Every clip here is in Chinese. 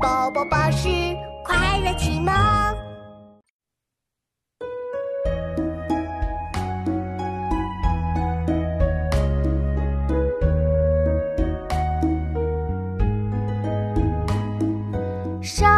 宝宝巴士快乐启蒙。上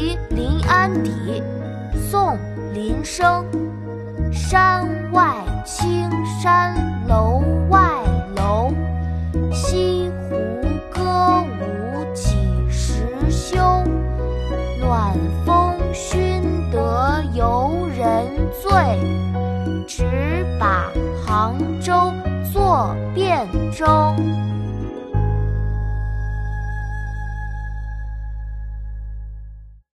题临安邸，宋·林升。山外青山楼外楼，西湖歌舞几时休？暖风熏得游人醉，只把杭州作汴州。